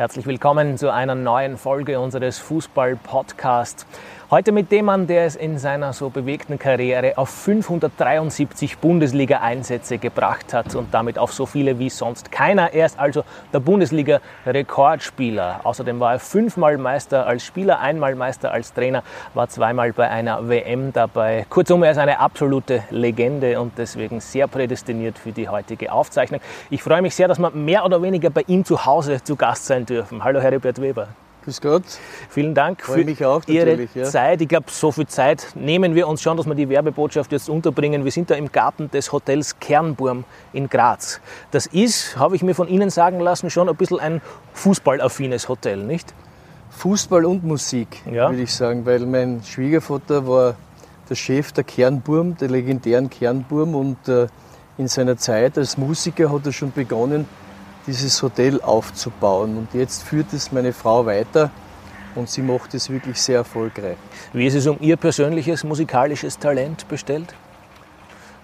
Herzlich willkommen zu einer neuen Folge unseres Fußball-Podcasts. Heute mit dem Mann, der es in seiner so bewegten Karriere auf 573 Bundesliga-Einsätze gebracht hat und damit auf so viele wie sonst keiner. Er ist also der Bundesliga-Rekordspieler. Außerdem war er fünfmal Meister als Spieler, einmal Meister als Trainer, war zweimal bei einer WM dabei. Kurzum, er ist eine absolute Legende und deswegen sehr prädestiniert für die heutige Aufzeichnung. Ich freue mich sehr, dass wir mehr oder weniger bei ihm zu Hause zu Gast sein dürfen. Hallo, Heribert Weber. Grüß Gott. Vielen Dank Freue für auch, Ihre ja. Zeit. Ich glaube, so viel Zeit nehmen wir uns schon, dass wir die Werbebotschaft jetzt unterbringen. Wir sind da im Garten des Hotels Kernburm in Graz. Das ist, habe ich mir von Ihnen sagen lassen, schon ein bisschen ein fußballaffines Hotel, nicht? Fußball und Musik, Ja. würde ich sagen, weil mein Schwiegervater war der Chef der Kernburm, der legendären Kernburm und äh, in seiner Zeit als Musiker hat er schon begonnen, dieses Hotel aufzubauen. Und jetzt führt es meine Frau weiter und sie macht es wirklich sehr erfolgreich. Wie ist es um Ihr persönliches musikalisches Talent bestellt?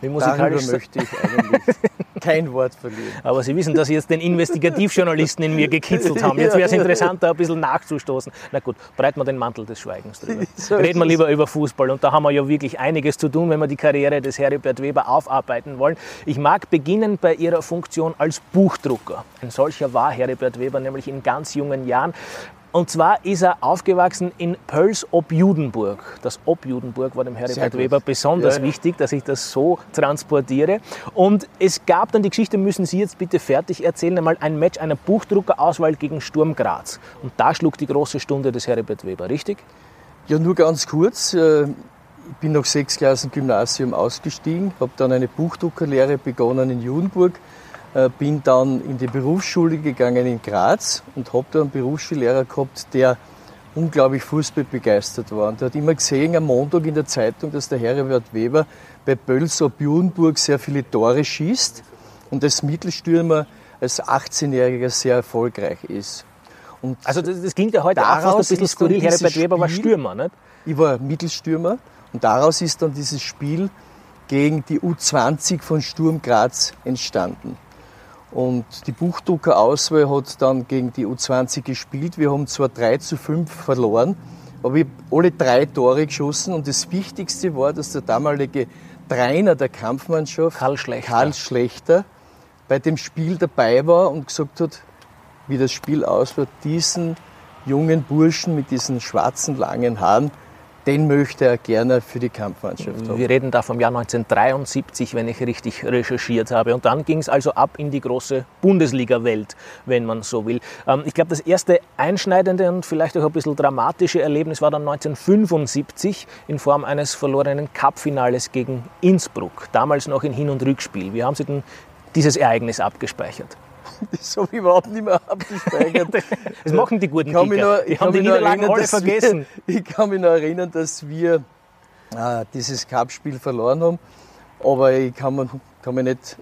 Wie Darüber musikalisch möchte ich eigentlich kein Wort verlieren. Aber Sie wissen, dass Sie jetzt den Investigativjournalisten in mir gekitzelt haben. Jetzt wäre es interessant, da ein bisschen nachzustoßen. Na gut, breiten wir den Mantel des Schweigens drüber. So Reden wir lieber über Fußball. Und da haben wir ja wirklich einiges zu tun, wenn wir die Karriere des Heribert Weber aufarbeiten wollen. Ich mag beginnen bei Ihrer Funktion als Buchdrucker. Ein solcher war Heribert Weber nämlich in ganz jungen Jahren. Und zwar ist er aufgewachsen in Pöls ob Judenburg. Das ob Judenburg war dem Heribert. Weber besonders Ja, ja. wichtig, dass ich das so transportiere. Und es gab dann die Geschichte, müssen Sie jetzt bitte fertig erzählen, einmal ein Match einer Buchdruckerauswahl gegen Sturm Graz. Und da schlug die große Stunde des Heribert Weber, richtig? Ja, nur ganz kurz. äh, Ich bin nach sechs Klassen Gymnasium ausgestiegen, habe dann eine Buchdruckerlehre begonnen in Judenburg, bin dann in die Berufsschule gegangen in Graz und habe da einen Berufsschullehrer gehabt, der unglaublich fußballbegeistert war. Und der hat immer gesehen am Montag in der Zeitung, dass der Heribert Weber bei Böls ob Judenburg sehr viele Tore schießt und als Mittelstürmer als 18-Jähriger sehr erfolgreich ist. Und Also das, das klingt ja heute auch fast ein bisschen skurril. dieses Heribert Weber war Stürmer, nicht? ich war Mittelstürmer und daraus ist dann dieses Spiel gegen die U20 von Sturm Graz entstanden. Und die Buchdrucker-Auswahl hat dann gegen die U20 gespielt. Wir haben zwar 3 zu 5 verloren, aber ich habe alle drei Tore geschossen. Und das Wichtigste war, dass der damalige Trainer der Kampfmannschaft, Karl Schlechter. Karl Schlechter, bei dem Spiel dabei war und gesagt hat, wie das Spiel auswählt, diesen jungen Burschen mit diesen schwarzen langen Haaren, den möchte er gerne für die Kampfmannschaft haben. Wir reden da vom Jahr 1973, wenn ich richtig recherchiert habe. Und dann ging es also ab in die große Bundesliga-Welt, wenn man so will. Ähm, ich glaube, das erste einschneidende und vielleicht auch ein bisschen dramatische Erlebnis war dann 1975 in Form eines verlorenen Cup-Finales gegen Innsbruck. Damals noch in Hin- und Rückspiel. Wie haben Sie denn dieses Ereignis abgespeichert? Das habe ich überhaupt nicht mehr abgespeichert. Das machen die guten Kicker. noch- Die ich haben kann die mich noch Niederlagen erinnern, alle dass vergessen. Wir, ich kann mich noch erinnern, dass wir äh, dieses Cup-Spiel verloren haben, aber ich kann, man, kann mich nicht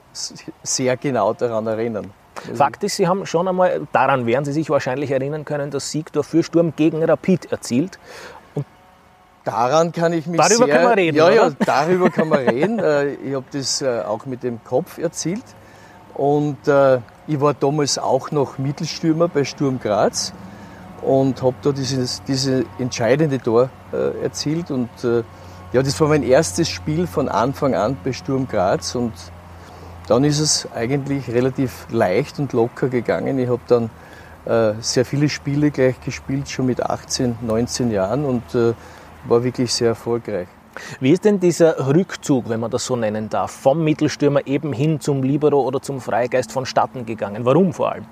sehr genau daran erinnern. Fakt ist, Sie haben schon einmal, daran werden Sie sich wahrscheinlich erinnern können, das Siegtor für Sturm gegen Rapid erzielt. Daran kann ich mich Darüber sehr, kann man reden, Ja, ja, oder? darüber kann man reden. Äh, Ich habe das äh, auch mit dem Kopf erzielt. Und äh, ich war damals auch noch Mittelstürmer bei Sturm Graz und habe da dieses, diese entscheidende Tor äh, erzielt. Und äh, ja, das war mein erstes Spiel von Anfang an bei Sturm Graz. Und dann ist es eigentlich relativ leicht und locker gegangen. Ich habe dann äh, sehr viele Spiele gleich gespielt, schon mit 18, 19 Jahren und äh, war wirklich sehr erfolgreich. Wie ist denn dieser Rückzug, wenn man das so nennen darf, vom Mittelstürmer eben hin zum Libero oder zum Freigeist vonstatten gegangen? Warum vor allem?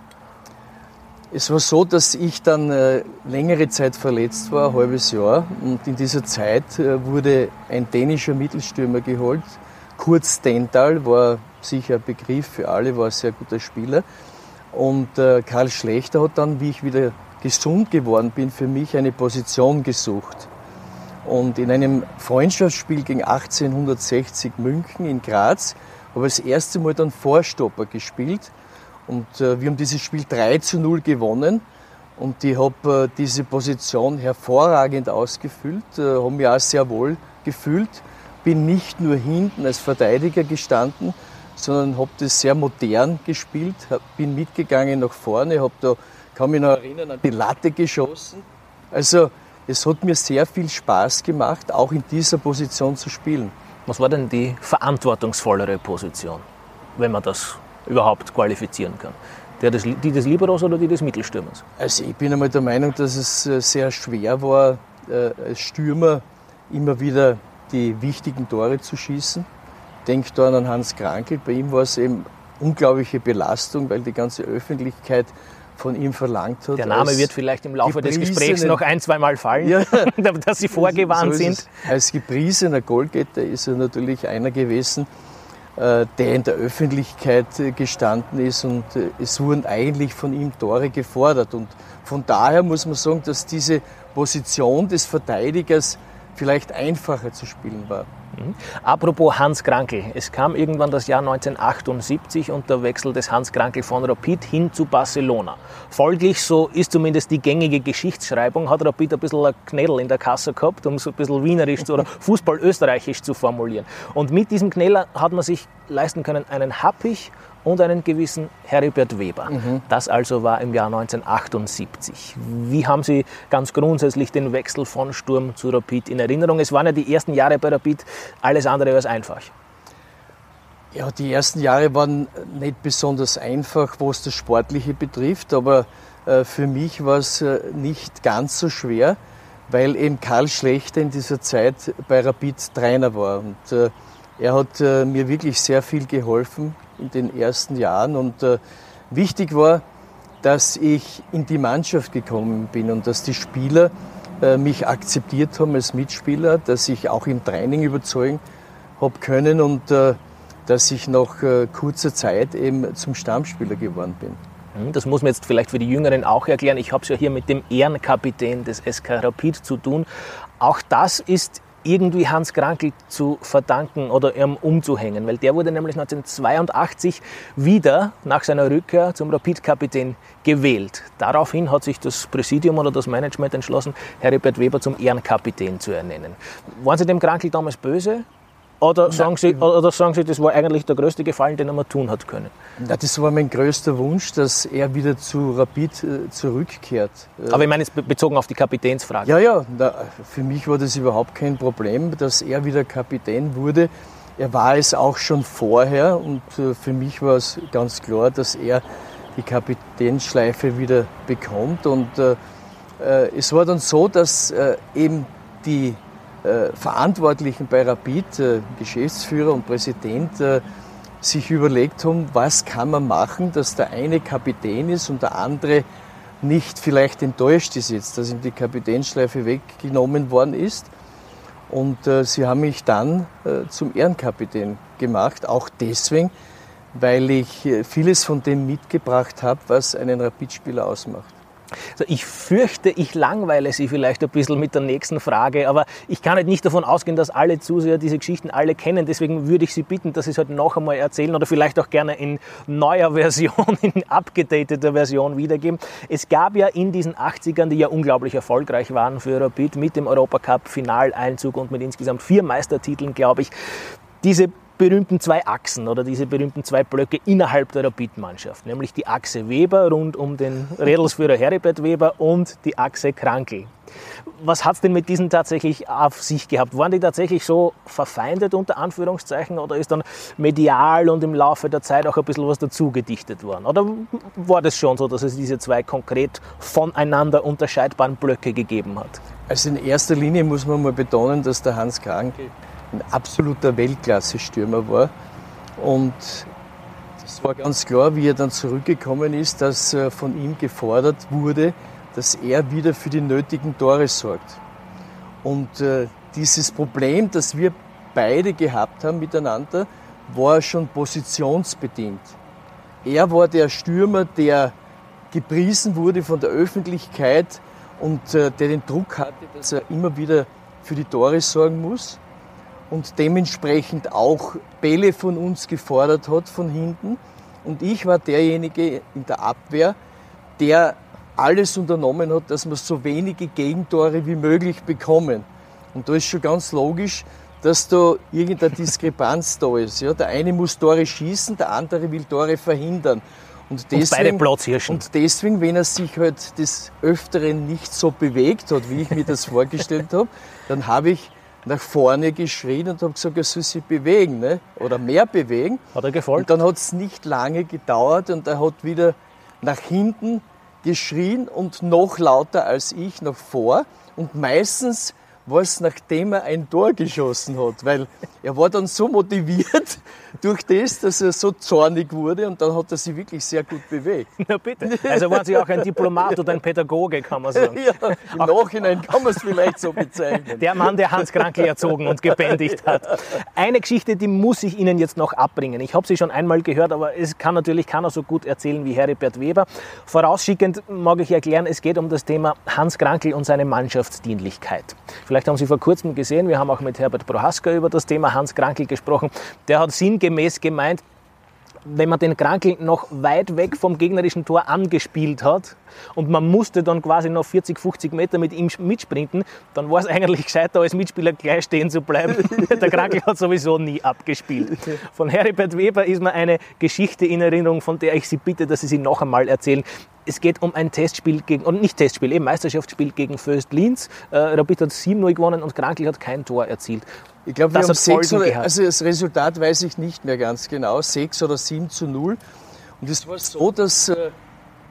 Es war so, dass ich dann äh, längere Zeit verletzt war, ein halbes Jahr. Und in dieser Zeit äh, wurde ein dänischer Mittelstürmer geholt. Kurt Stendal war sicher ein Begriff für alle, war ein sehr guter Spieler. Und äh, Karl Schlechter hat dann, wie ich wieder gesund geworden bin, für mich eine Position gesucht. Und in einem Freundschaftsspiel gegen 1860 München in Graz habe ich das erste Mal dann Vorstopper gespielt. Und äh, wir haben dieses Spiel 3 zu 0 gewonnen. Und ich habe äh, diese Position hervorragend ausgefüllt, äh, habe mich auch sehr wohl gefühlt. Bin nicht nur hinten als Verteidiger gestanden, sondern habe das sehr modern gespielt, hab, bin mitgegangen nach vorne, habe da kann mich noch erinnern, an die Latte geschossen. Also es hat mir sehr viel Spaß gemacht, auch in dieser Position zu spielen. Was war denn die verantwortungsvollere Position, wenn man das überhaupt qualifizieren kann? Der des, die des Liberos oder die des Mittelstürmers? Also ich bin einmal der Meinung, dass es äh, sehr schwer war, äh, als Stürmer immer wieder die wichtigen Tore zu schießen. Denkt da an Hans Krankel. Bei ihm war es eben unglaubliche Belastung, weil die ganze Öffentlichkeit von ihm verlangt hat. Der Name wird vielleicht im Laufe des Gesprächs noch ein, zwei Mal fallen, ja, dass Sie vorgewarnt so sind. Als gepriesener Goalgetter ist er natürlich einer gewesen, äh, der in der Öffentlichkeit äh, gestanden ist und äh, es wurden eigentlich von ihm Tore gefordert. Und von daher muss man sagen, dass diese Position des Verteidigers vielleicht einfacher zu spielen war. Mhm. Apropos Hans Krankel. Es kam irgendwann das Jahr 1978 und der Wechsel des Hans Krankel von Rapid hin zu Barcelona. Folglich, so ist zumindest die gängige Geschichtsschreibung, hat Rapid ein bisschen ein Knädel in der Kasse gehabt, um so ein bisschen wienerisch oder Fußball-österreichisch zu formulieren. Und mit diesem Knädel hat man sich leisten können, einen happig und einen gewissen Heribert Weber. Mhm. Das also war im Jahr 1978. Wie haben Sie ganz grundsätzlich den Wechsel von Sturm zu Rapid in Erinnerung? Es waren ja die ersten Jahre bei Rapid alles andere als einfach. Ja, die ersten Jahre waren nicht besonders einfach, was das Sportliche betrifft, aber äh, für mich war es äh, nicht ganz so schwer, weil eben Karl Schlechter in dieser Zeit bei Rapid Trainer war. Und äh, er hat mir wirklich sehr viel geholfen in den ersten Jahren. Und äh, wichtig war, dass ich in die Mannschaft gekommen bin und dass die Spieler äh, mich akzeptiert haben als Mitspieler, dass ich auch im Training überzeugen habe können und äh, dass ich nach äh, kurzer Zeit eben zum Stammspieler geworden bin. Hm, das muss man jetzt vielleicht für die Jüngeren auch erklären. Ich habe es ja hier mit dem Ehrenkapitän des SK Rapid zu tun. Auch das ist irgendwie Hans Krankel zu verdanken oder ihm umzuhängen, weil der wurde nämlich 1982 wieder nach seiner Rückkehr zum Rapid-Kapitän gewählt. Daraufhin hat sich das Präsidium oder das Management entschlossen, Heribert Weber zum Ehrenkapitän zu ernennen. Waren Sie dem Krankel damals böse? Oder sagen, Sie, oder sagen Sie, das war eigentlich der größte Gefallen, den er mir tun hat können? Das war mein größter Wunsch, dass er wieder zu Rapid äh, zurückkehrt. Aber ich meine jetzt bezogen auf die Kapitänsfrage. Ja, ja, für mich war das überhaupt kein Problem, dass er wieder Kapitän wurde. Er war es auch schon vorher und äh, für mich war es ganz klar, dass er die Kapitänsschleife wieder bekommt. Und äh, äh es war dann so, dass äh, eben die Verantwortlichen bei Rapid, äh, Geschäftsführer und Präsident, äh, sich überlegt haben, was kann man machen, dass der eine Kapitän ist und der andere nicht vielleicht enttäuscht ist jetzt, dass ihm die Kapitänsschleife weggenommen worden ist. Und äh, sie haben mich dann äh, zum Ehrenkapitän gemacht, auch deswegen, weil ich vieles von dem mitgebracht habe, was einen Rapidspieler ausmacht. Also ich fürchte, ich langweile Sie vielleicht ein bisschen mit der nächsten Frage, aber ich kann halt nicht davon ausgehen, dass alle Zuseher diese Geschichten alle kennen. Deswegen würde ich Sie bitten, dass Sie es heute halt noch einmal erzählen oder vielleicht auch gerne in neuer Version, in abgedateter Version wiedergeben. Es gab ja in diesen 80ern, die ja unglaublich erfolgreich waren für Rapid mit dem Europacup-Finaleinzug und mit insgesamt vier Meistertiteln, glaube ich, diese berühmten zwei Achsen oder diese berühmten zwei Blöcke innerhalb der Rapid-Mannschaft, nämlich die Achse Weber rund um den Rädelsführer Heribert Weber und die Achse Krankel. Was hat es denn mit diesen tatsächlich auf sich gehabt? Waren die tatsächlich so verfeindet unter Anführungszeichen oder ist dann medial und im Laufe der Zeit auch ein bisschen was dazu gedichtet worden? Oder war das schon so, dass es diese zwei konkret voneinander unterscheidbaren Blöcke gegeben hat? Also in erster Linie muss man mal betonen, dass der Hans Krankel ein absoluter Weltklasse-Stürmer war. Und es war ganz klar, wie er dann zurückgekommen ist, dass äh, von ihm gefordert wurde, dass er wieder für die nötigen Tore sorgt. Und äh, dieses Problem, das wir beide gehabt haben miteinander, war schon positionsbedingt. Er war der Stürmer, der gepriesen wurde von der Öffentlichkeit und äh, der den Druck hatte, dass er immer wieder für die Tore sorgen muss und dementsprechend auch Bälle von uns gefordert hat von hinten. Und ich war derjenige in der Abwehr, der alles unternommen hat, dass wir so wenige Gegentore wie möglich bekommen. Und da ist schon ganz logisch, dass da irgendeine Diskrepanz da ist. Ja, der eine muss Tore schießen, der andere will Tore verhindern. Und, deswegen, und. Und deswegen, wenn er sich halt des Öfteren nicht so bewegt hat, wie ich mir das vorgestellt habe, dann habe ich nach vorne geschrien und habe gesagt, er soll sich bewegen ne? oder mehr bewegen. Hat er gefolgt? Und dann hat es nicht lange gedauert und er hat wieder nach hinten geschrien und noch lauter als ich nach vor. Und meistens war es, nachdem er ein Tor geschossen hat, weil er war dann so motiviert durch das, dass er so zornig wurde und dann hat er sich wirklich sehr gut bewegt. Na bitte. Also waren Sie auch ein Diplomat oder ein Pädagoge, kann man sagen. Ja, im auch Nachhinein kann man es vielleicht so bezeichnen. Der Mann, der Hans Krankel erzogen und gebändigt hat. Eine Geschichte, die muss ich Ihnen jetzt noch abbringen. Ich habe sie schon einmal gehört, aber es kann natürlich keiner so gut erzählen wie Heribert Weber. Vorausschickend mag ich erklären, es geht um das Thema Hans Krankel und seine Mannschaftsdienlichkeit. Vielleicht haben Sie vor kurzem gesehen, wir haben auch mit Herbert Prohaska über das Thema Hans Krankel gesprochen. Der hat sinngemäß gemeint, wenn man den Krankel noch weit weg vom gegnerischen Tor angespielt hat und man musste dann quasi noch 40, 50 Meter mit ihm mitsprinten, dann war es eigentlich gescheiter, als Mitspieler gleich stehen zu bleiben. Der Krankel hat sowieso nie abgespielt. Von Heribert Weber ist mir eine Geschichte in Erinnerung, von der ich Sie bitte, dass Sie sie noch einmal erzählen. Es geht um ein Testspiel gegen, und nicht Testspiel, eben Meisterschaftsspiel gegen Föst Linz. Äh, Rapid hat 7-0 gewonnen und Krankel hat kein Tor erzielt. Ich glaube, wir das haben sechs oder, also das Resultat weiß ich nicht mehr ganz genau, sechs oder sieben zu null. Und es war so, dass äh,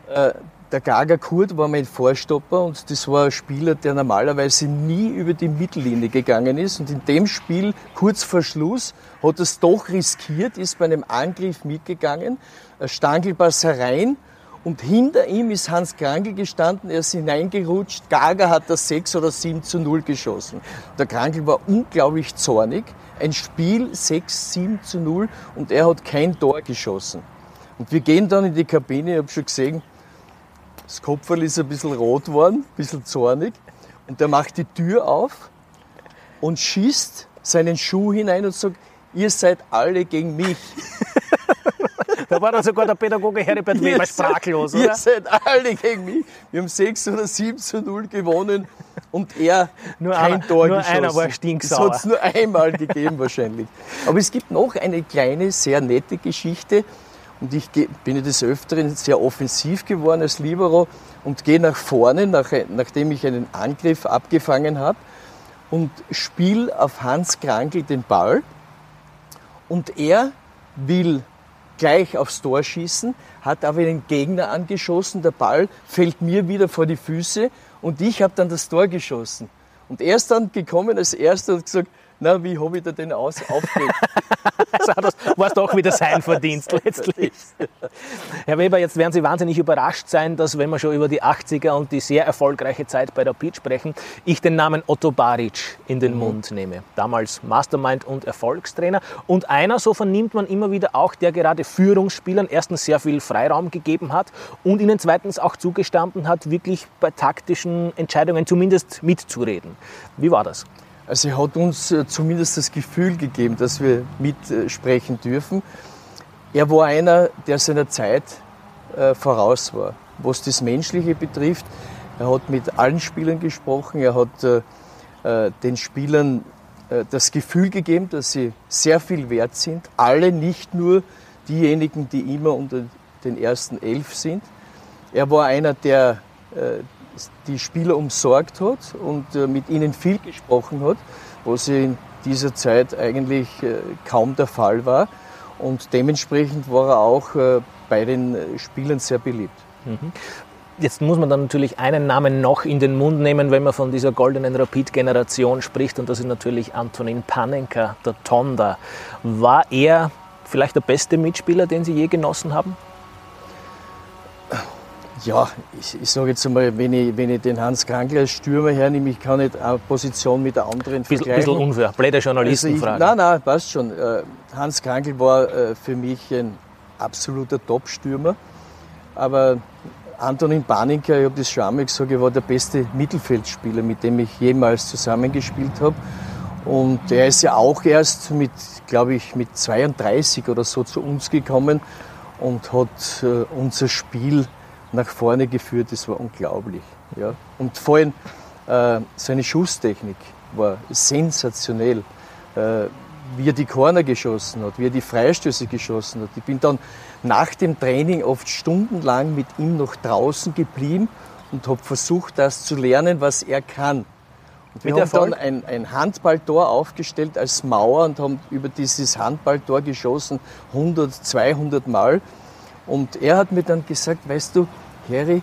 äh, der Gaga Kurt war mein Vorstopper und das war ein Spieler, der normalerweise nie über die Mittellinie gegangen ist. Und in dem Spiel, kurz vor Schluss, hat er es doch riskiert, ist bei einem Angriff mitgegangen, Stangelpass herein und hinter ihm ist Hans Krankel gestanden, er ist hineingerutscht. Gaga hat das 6 oder 7 zu 0 geschossen. Der Krankel war unglaublich zornig. Ein Spiel 6, 7 zu 0 und er hat kein Tor geschossen. Und wir gehen dann in die Kabine, ich habe schon gesehen, das Kopferl ist ein bisschen rot geworden, ein bisschen zornig. Und er macht die Tür auf und schießt seinen Schuh hinein und sagt, ihr seid alle gegen mich. Da war dann sogar der Pädagoge Heribert Weber sprachlos, oder? Ihr seid alle gegen mich. Wir haben 6 oder 7 zu 0 gewonnen und er nur kein einer, Tor nur geschossen. einer war stinksauer. Das hat es nur einmal gegeben wahrscheinlich. Aber es gibt noch eine kleine, sehr nette Geschichte. Und ich bin des Öfteren sehr offensiv geworden als Libero und gehe nach vorne, nach, nachdem ich einen Angriff abgefangen habe und spiele auf Hans Krankel den Ball. Und er will gleich aufs Tor schießen, hat aber den Gegner angeschossen, der Ball fällt mir wieder vor die Füße und ich habe dann das Tor geschossen. Und er ist dann gekommen als Erster und gesagt, na, wie habe ich da den aus aufgelegt? also das war es doch wieder sein Verdienst letztlich. Herr Weber, jetzt werden Sie wahnsinnig überrascht sein, dass, wenn wir schon über die 80er und die sehr erfolgreiche Zeit bei der Rapid sprechen, ich den Namen Otto Baric in den mhm. Mund nehme. Damals Mastermind und Erfolgstrainer. Und einer, so vernimmt man immer wieder auch, der gerade Führungsspielern erstens sehr viel Freiraum gegeben hat und ihnen zweitens auch zugestanden hat, wirklich bei taktischen Entscheidungen zumindest mitzureden. Wie war das? Also er hat uns äh, zumindest das Gefühl gegeben, dass wir mitsprechen dürfen. Er war einer, der seiner Zeit äh, voraus war, was das Menschliche betrifft. Er hat mit allen Spielern gesprochen, er hat äh, den Spielern das Gefühl gegeben, dass sie sehr viel wert sind. Alle, nicht nur diejenigen, die immer unter den ersten elf sind. Er war einer, der die Spieler umsorgt hat und äh, mit ihnen viel gesprochen hat, was in dieser Zeit eigentlich äh, kaum der Fall war. Und dementsprechend war er auch äh, bei den Spielern sehr beliebt. Mhm. Jetzt muss man dann natürlich einen Namen noch in den Mund nehmen, wenn man von dieser goldenen Rapid-Generation spricht, und das ist natürlich Antonin Panenka, der Tonda. War er vielleicht der beste Mitspieler, den Sie je genossen haben? Ja, ich, ich sage jetzt einmal, wenn ich, wenn ich den Hans Krankl als Stürmer hernehme, ich kann nicht eine Position mit der anderen bisschen, vergleichen. Bisschen unfair, blöde Journalistenfrage. Also nein, nein, passt schon. Äh, Hans Krankl war äh, für mich ein absoluter Top-Stürmer. Aber Antonin Baninker, ich habe das schon einmal gesagt, er war der beste Mittelfeldspieler, mit dem ich jemals zusammengespielt habe. Und er ist ja auch erst mit, glaube ich, mit 32 oder so zu uns gekommen und hat äh, unser Spiel nach vorne geführt. Das war unglaublich. Ja. Und vor allem äh, seine Schusstechnik war sensationell. Äh, wie er die Corner geschossen hat, wie er die Freistöße geschossen hat. Ich bin dann nach dem Training oft stundenlang mit ihm noch draußen geblieben und habe versucht, das zu lernen, was er kann. Und wir haben dann ein, ein, Handballtor aufgestellt als Mauer und haben über dieses Handballtor geschossen 100, 200 Mal. Und er hat mir dann gesagt, weißt du, Harry,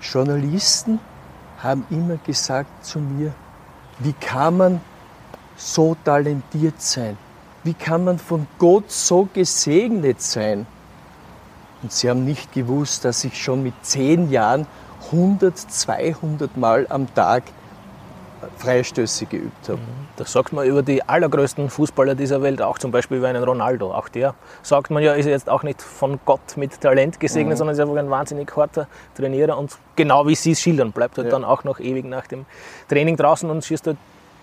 Journalisten haben immer gesagt zu mir, wie kann man so talentiert sein? Wie kann man von Gott so gesegnet sein? Und sie haben nicht gewusst, dass ich schon mit zehn Jahren 100, 200 Mal am Tag Freistöße geübt habe. Mhm. Das sagt man über die allergrößten Fußballer dieser Welt auch, zum Beispiel über einen Ronaldo. Auch der sagt man ja, ist jetzt auch nicht von Gott mit Talent gesegnet, mhm. sondern ist einfach ein wahnsinnig harter Trainierer und genau wie Sie es schildern, bleibt halt ja. dann auch noch ewig nach dem Training draußen und schießt halt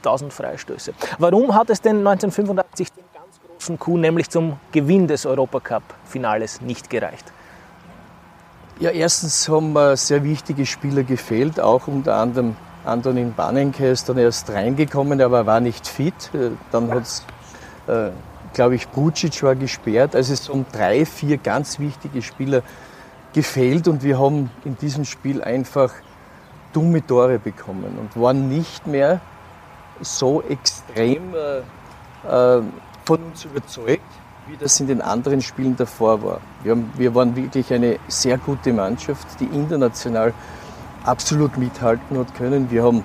1000 Freistöße. Warum hat es denn 1985 den ganz großen Coup, nämlich zum Gewinn des Europacup-Finales, nicht gereicht? Ja, erstens haben sehr wichtige Spieler gefehlt, auch unter anderem Antonin Banenke ist dann erst reingekommen, aber er war nicht fit. Äh, dann hat es, äh, glaube ich, Bucic war gesperrt. Also es haben drei, vier ganz wichtige Spieler gefehlt und wir haben in diesem Spiel einfach dumme Tore bekommen und waren nicht mehr so extrem äh, äh, von uns überzeugt, wie das in den anderen Spielen davor war. Wir, haben, wir waren wirklich eine sehr gute Mannschaft, die international absolut mithalten hat können. Wir haben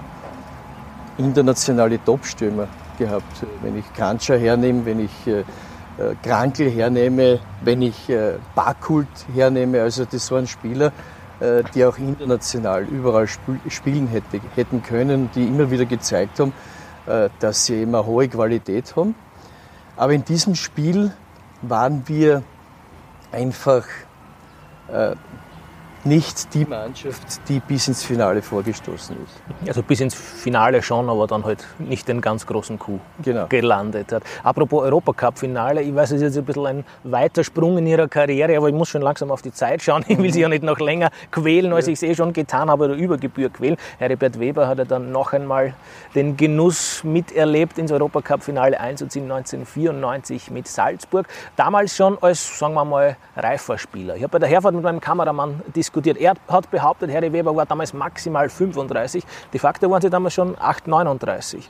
internationale Topstürmer gehabt. Wenn ich Kancha hernehme, wenn ich äh, äh, Krankel hernehme, wenn ich äh, Bakult hernehme, also das waren Spieler, äh, die auch international überall sp spielen hätte, hätten können, die immer wieder gezeigt haben, äh, dass sie immer hohe Qualität haben. Aber in diesem Spiel waren wir einfach äh, nicht die Mannschaft, die bis ins Finale vorgestoßen ist. Also bis ins Finale schon, aber dann halt nicht den ganz großen Coup genau. gelandet hat. Apropos Europacup-Finale, ich weiß, es ist jetzt ein bisschen ein weiter Sprung in Ihrer Karriere, aber ich muss schon langsam auf die Zeit schauen. Ich will Sie ja nicht noch länger quälen, als ich es eh schon getan habe oder über Gebühr quälen. Herbert Weber hat ja dann noch einmal den Genuss miterlebt, ins Europacup-Finale einzuziehen, 1994 mit Salzburg. Damals schon als, sagen wir mal, reifer Spieler. Ich habe bei der Herfahrt mit meinem Kameramann diskutiert, diskutiert. Er hat behauptet, Harry Weber war damals maximal 35. De facto waren sie damals schon 8, 39.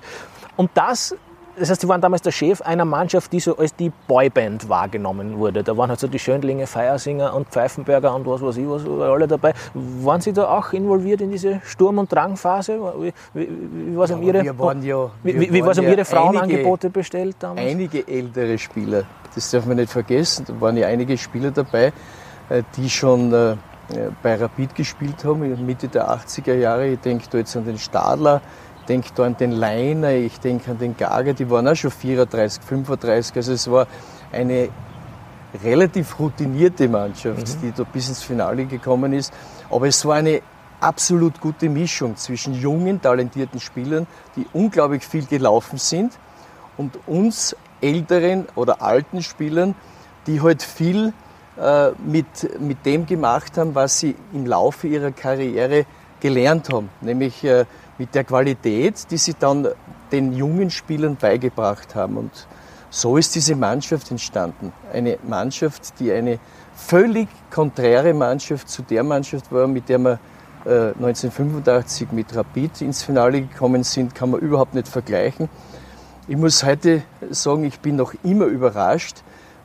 Und das das heißt, sie waren damals der Chef einer Mannschaft, die so als die Boyband wahrgenommen wurde. Da waren halt so die Schönlinge, Feiersinger und Pfeifenberger und was weiß ich, was alle dabei. Waren Sie da auch involviert in diese Sturm- und Drangphase? Wie, wie, wie war es um Ihre, ja, wie, wie um Ihre Frauenangebote einige, bestellt damals? Einige ältere Spieler, das darf man nicht vergessen. Da waren ja einige Spieler dabei, äh, die schon äh, bei Rapid gespielt haben, in Mitte der 80er Jahre. Ich denke da jetzt an den Stadler, ich denke da an den Leiner, ich denke an den Gager, die waren auch schon 34, 35. Also es war eine relativ routinierte Mannschaft, mhm. die da bis ins Finale gekommen ist. Aber es war eine absolut gute Mischung zwischen jungen, talentierten Spielern, die unglaublich viel gelaufen sind, und uns älteren oder alten Spielern, die halt viel äh, mit, mit dem gemacht haben, was sie im Laufe ihrer Karriere gelernt haben, nämlich äh, mit der Qualität, die sie dann den jungen Spielern beigebracht haben. Und so ist diese Mannschaft entstanden. Eine Mannschaft, die eine völlig konträre Mannschaft zu der Mannschaft war, mit der wir 1985 äh, mit Rapid ins Finale gekommen sind, kann man überhaupt nicht vergleichen. Ich muss heute sagen, ich bin noch immer überrascht,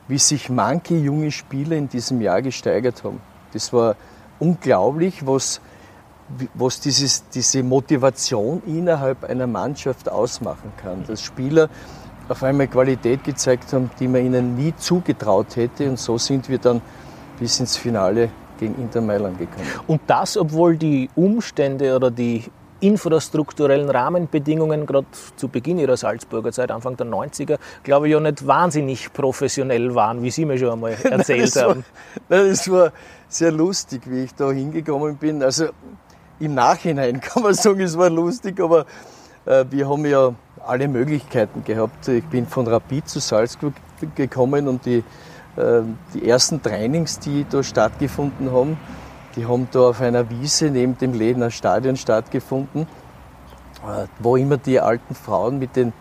wie sich manche junge Spieler in diesem Jahr gesteigert haben. Das war unglaublich, was, was dieses, diese Motivation innerhalb einer Mannschaft ausmachen kann. Dass Spieler auf einmal Qualität gezeigt haben, die man ihnen nie zugetraut hätte. Und so sind wir dann bis ins Finale gegen Inter Mailand gekommen. Und das, obwohl die Umstände oder die infrastrukturellen Rahmenbedingungen, gerade zu Beginn ihrer Salzburger Zeit, Anfang der 90er, glaube ich, ja nicht wahnsinnig professionell waren, wie Sie mir schon einmal erzählt das haben. War, das war sehr lustig, wie ich da hingekommen bin. Also im Nachhinein kann man sagen, es war lustig, aber äh, wir haben ja alle Möglichkeiten gehabt. Ich bin von Rapid zu Salzburg gekommen und die, äh, die ersten Trainings, die da stattgefunden haben, die haben da auf einer Wiese neben dem Lehner Stadion stattgefunden, äh, wo immer die alten Frauen mit den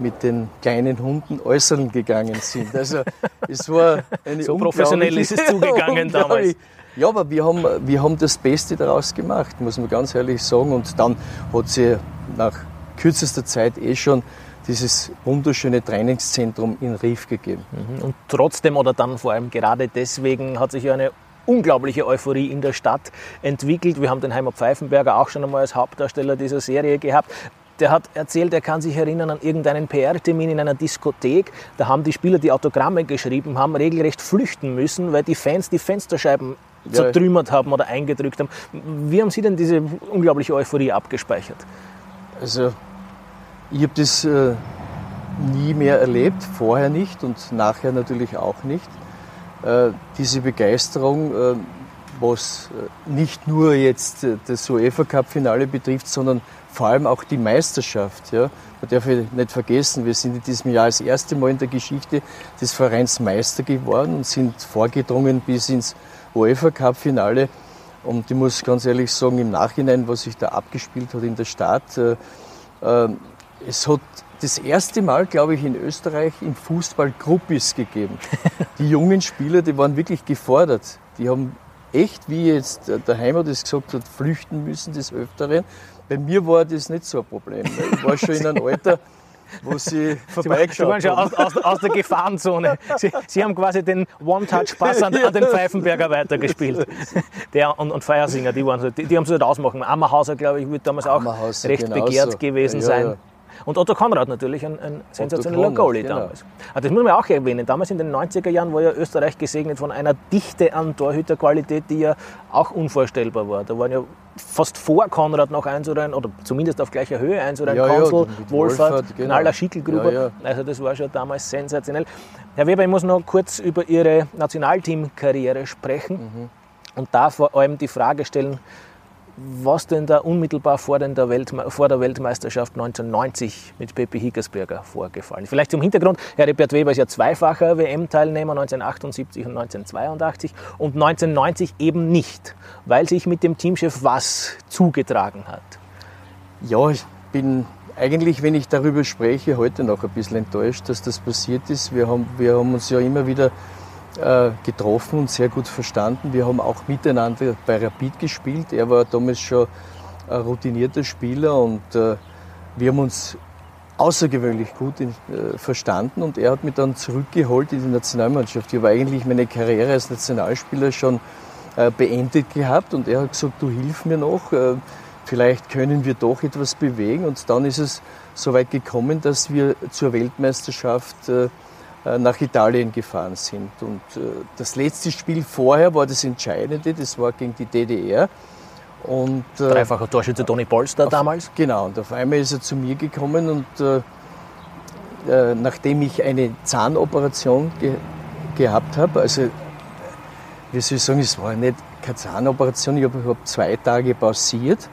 mit den kleinen Hunden äußern gegangen sind. Also es war eine So professionell ist es zugegangen damals. Ja, aber wir haben, wir haben das Beste daraus gemacht, muss man ganz ehrlich sagen. Und dann hat sie nach kürzester Zeit eh schon dieses wunderschöne Trainingszentrum in Rief gegeben. Mhm. Und trotzdem oder dann vor allem gerade deswegen hat sich eine unglaubliche Euphorie in der Stadt entwickelt. Wir haben den Heimer Pfeifenberger auch schon einmal als Hauptdarsteller dieser Serie gehabt. Der hat erzählt, er kann sich erinnern an irgendeinen PR-Termin in einer Diskothek. Da haben die Spieler, die Autogramme geschrieben haben, regelrecht flüchten müssen, weil die Fans die Fensterscheiben ja. zertrümmert haben oder eingedrückt haben. Wie haben Sie denn diese unglaubliche Euphorie abgespeichert? Also, ich habe das äh, nie mehr erlebt, vorher nicht und nachher natürlich auch nicht. Äh, diese Begeisterung, äh, was äh, nicht nur jetzt das UEFA Cup-Finale betrifft, sondern vor allem auch die Meisterschaft. Ja. Man darf nicht vergessen, wir sind in diesem Jahr das erste Mal in der Geschichte des Vereins Meister geworden und sind vorgedrungen bis ins UEFA Cup-Finale. Und ich muss ganz ehrlich sagen, im Nachhinein, was sich da abgespielt hat in der Stadt, äh, es hat das erste Mal, glaube ich, in Österreich im Fußball Gruppis gegeben. Die jungen Spieler, die waren wirklich gefordert. Die haben echt, wie jetzt der Heimat das gesagt hat, flüchten müssen des Öfteren. Bei mir war das nicht so ein Problem. Ich war schon in einem Alter, wo sie vorbeigeschaut Sie waren schon aus, aus, aus, der Gefahrenzone. Sie, sie haben quasi den One-Touch-Pass an, an, den Pfeifenberger weitergespielt. Der und, und Feiersinger, die, waren so, die, die haben es halt ausmachen. Ammerhauser, glaube ich, wird damals auch recht genauso. begehrt gewesen ja, sein. Ja. Und Otto Konrad natürlich, ein, ein sensationeller Goalie genau. damals. Aber das muss man auch erwähnen. Damals in den 90er Jahren war ja Österreich gesegnet von einer Dichte an Torhüterqualität, die ja auch unvorstellbar war. Da waren ja fast vor Konrad noch einzureihen, oder zumindest auf gleicher Höhe einzureihen. Ja, Konsel, ja, Wohlfahrt, genau. Knaller, Schickelgruber. Ja. Also das war schon damals sensationell. Herr Weber, ich muss noch kurz über Ihre Nationalteam-Karriere sprechen. Mhm. Und da vor allem die Frage stellen, was denn da unmittelbar vor, der, Welt, vor der Weltmeisterschaft 1990 mit Pepe Hickersberger vorgefallen ist. Vielleicht zum Hintergrund, Herbert Weber ist ja zweifacher WM-Teilnehmer 1978 und 1982 und 1990 eben nicht, weil sich mit dem Teamchef was zugetragen hat. Ja, ich bin eigentlich, wenn ich darüber spreche, heute noch ein bisschen enttäuscht, dass das passiert ist. Wir haben, wir haben uns ja immer wieder äh, getroffen und sehr gut verstanden. Wir haben auch miteinander bei Rapid gespielt. Er war damals schon ein routinierter Spieler und äh, wir haben uns außergewöhnlich gut äh, verstanden und er hat mich dann zurückgeholt in die Nationalmannschaft. Ich habe eigentlich meine Karriere als Nationalspieler schon beendet gehabt und er hat gesagt, du hilf mir noch, vielleicht können wir doch etwas bewegen und dann ist es so weit gekommen, dass wir zur Weltmeisterschaft nach Italien gefahren sind. Und äh, das letzte Spiel vorher war das Entscheidende, das war gegen die DDR. Und, äh, Dreifacher Torschütze Toni Polster auf, damals. Genau, und auf einmal ist er zu mir gekommen und äh, äh, nachdem ich eine Zahnoperation ge gehabt habe, also wie soll ich sagen, es war nicht keine Zahnoperation, ich habe hab zwei Tage pausiert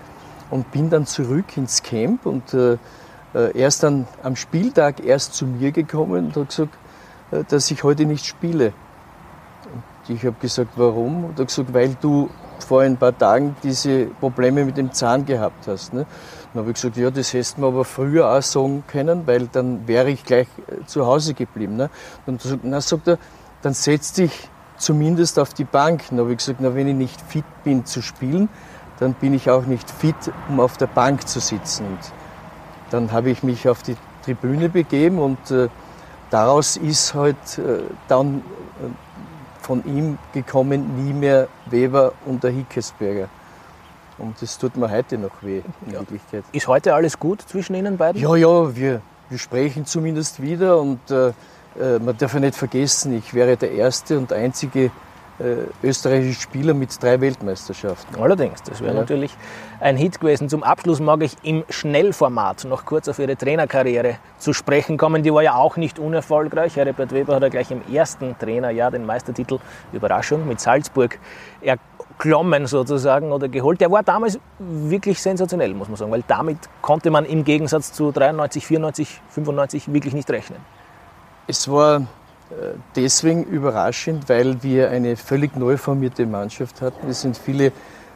und bin dann zurück ins Camp und äh, er ist dann am Spieltag erst zu mir gekommen und hat gesagt, äh, dass ich heute nicht spiele. Und ich habe gesagt, warum? Und er hat gesagt, weil du vor ein paar Tagen diese Probleme mit dem Zahn gehabt hast. Ne? Dann habe ich gesagt, ja, das hättest du mir aber früher auch sagen können, weil dann wäre ich gleich äh, zu Hause geblieben. Ne? Und dann sagt er, dann setz dich zumindest auf die Bank. Dann habe ich gesagt, na, wenn ich nicht fit bin zu spielen, dann bin ich auch nicht fit, um auf der Bank zu sitzen. Und dann habe ich mich auf die Tribüne begeben und äh, daraus ist halt äh, dann äh, von ihm gekommen, nie mehr Weber und der Hickesberger. Und das tut mir heute noch weh, in ja. Wirklichkeit. Ist heute alles gut zwischen Ihnen beiden? Ja, ja, wir, wir sprechen zumindest wieder und äh, äh man darf ja nicht vergessen, ich wäre der erste und einzige österreichische Spieler mit drei Weltmeisterschaften. Allerdings, das wäre ja. natürlich ein Hit gewesen. Zum Abschluss mag ich im Schnellformat noch kurz auf Ihre Trainerkarriere zu sprechen kommen. Die war ja auch nicht unerfolgreich. Herbert Weber hat ja gleich im ersten Trainerjahr den Meistertitel, Überraschung, mit Salzburg erklommen sozusagen oder geholt. Der war damals wirklich sensationell, muss man sagen, weil damit konnte man im Gegensatz zu 93, 94, 95 wirklich nicht rechnen. Es war deswegen überraschend, weil wir eine völlig neu formierte Mannschaft hatten. Es sind viele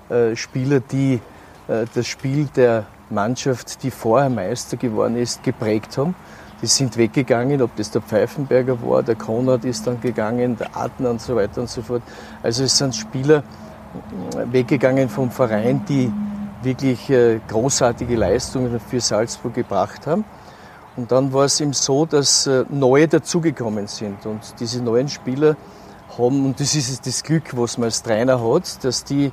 äh, Spieler, die äh, das Spiel der Mannschaft, die vorher Meister geworden ist, geprägt haben. die sind weggegangen, ob das der Pfeifenberger war, der Konrad ist dann gegangen, der Adner und so weiter und so fort. Also es sind Spieler äh, weggegangen vom Verein, die wirklich großartige Leistungen für Salzburg gebracht haben. Und dann war es eben so, dass äh, neue dazugekommen sind. Und diese neuen Spieler haben, und das ist das Glück, was man als Trainer hat, dass die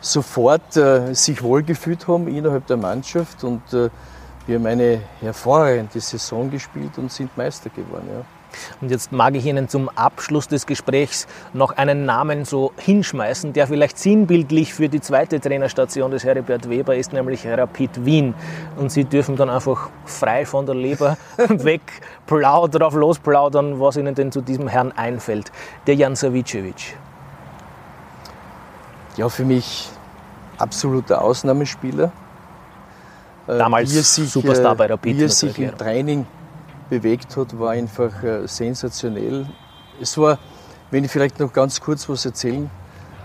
sofort äh, sich wohlgefühlt haben innerhalb der Mannschaft und äh, wir haben eine hervorragende Saison gespielt und sind Meister geworden. Ja. Und jetzt mag ich Ihnen zum Abschluss des Gesprächs noch einen Namen so hinschmeißen, der vielleicht sinnbildlich für die zweite Trainerstation des Heribert Weber ist, nämlich Rapid Wien. Und Sie dürfen dann einfach frei von der Leber weg plaudern, drauf losplaudern, was Ihnen denn zu diesem Herrn einfällt. Der Jan Savicevic. Ja, für mich absoluter Ausnahmespieler. Äh, Damals sich, Superstar bei Rapid. Wie er sich im Training bewegt hat, war einfach äh, sensationell. Es war, wenn ich vielleicht noch ganz kurz was erzählen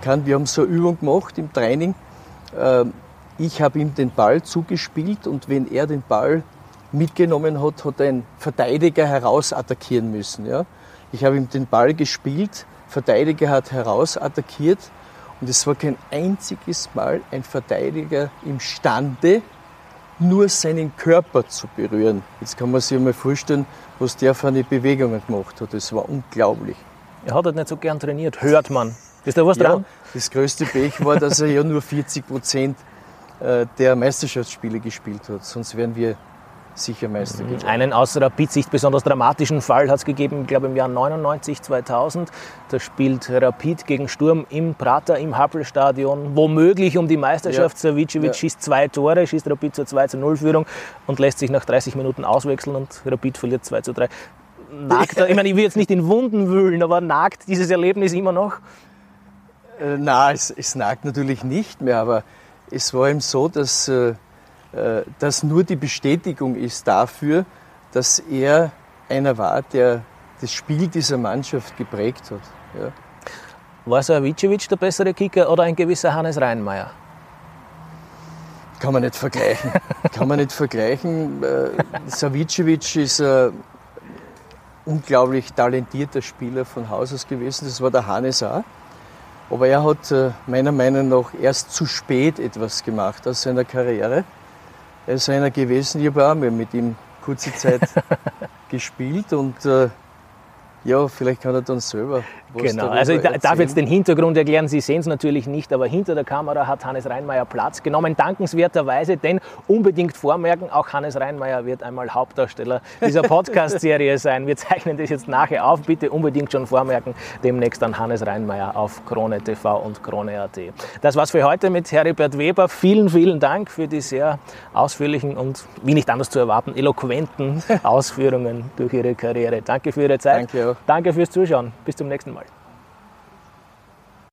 kann, wir haben so eine Übung gemacht im Training. Äh, ich habe ihm den Ball zugespielt und wenn er den Ball mitgenommen hat, hat ein Verteidiger heraus attackieren müssen. Ja? Ich habe ihm den Ball gespielt, Verteidiger hat heraus attackiert und es war kein einziges Mal ein Verteidiger imstande, nur seinen Körper zu berühren. Jetzt kann man sich mal vorstellen, was der für eine Bewegungen gemacht hat. Das war unglaublich. Er hat halt nicht so gern trainiert, hört man. Ist da was ja, dran? Das größte Pech war, dass er ja nur 40 Prozent äh, der Meisterschaftsspiele gespielt hat. Sonst wären wir sicher Meister geworden. Einen aus Rapid-Sicht besonders dramatischen Fall hat es gegeben, ich glaube im Jahr 99, 2000. Da spielt Rapid gegen Sturm im Prater, im Happelstadion, womöglich um die Meisterschaft. Ja. Savicevic ja. schießt zwei Tore, schießt Rapid zur 2 0 Führung und lässt sich nach 30 Minuten auswechseln und Rapid verliert 2 zu 3. Nagt, ich meine, ich will jetzt nicht in Wunden wühlen, aber nagt dieses Erlebnis immer noch? Äh, na, es, es nagt natürlich nicht mehr, aber es war eben so, dass äh, das nur die Bestätigung ist dafür, dass er einer war, der das Spiel dieser Mannschaft geprägt hat. Ja. War Savicevic der bessere Kicker oder ein gewisser Hannes Reinmeier? Kann man nicht vergleichen. Kann man nicht vergleichen. Äh, Savicevic ist ein unglaublich talentierter Spieler von Haus aus gewesen. Das war der Hannes auch. Aber er hat äh, meiner Meinung nach erst zu spät etwas gemacht aus seiner Karriere. Er ist einer gewesen, ich habe auch mal mit ihm kurze Zeit gespielt und äh, ja, vielleicht kann er dann selber was Genau, also ich erzählen. darf jetzt den Hintergrund erklären. Sie sehen es natürlich nicht, aber hinter der Kamera hat Hannes Reinmeier Platz genommen, dankenswerterweise, denn unbedingt vormerken, auch Hannes Reinmeier wird einmal Hauptdarsteller dieser Podcast-Serie sein. Wir zeichnen das jetzt nachher auf. Bitte unbedingt schon vormerken, demnächst an Hannes Reinmeier auf Krone TV und Krone.at. Das war's für heute mit Heribert Weber. Vielen, vielen Dank für die sehr ausführlichen und, wie nicht anders zu erwarten, eloquenten Ausführungen durch Ihre Karriere. Danke für Ihre Zeit. Danke auch. Danke fürs Zuschauen. Bis zum nächsten Mal.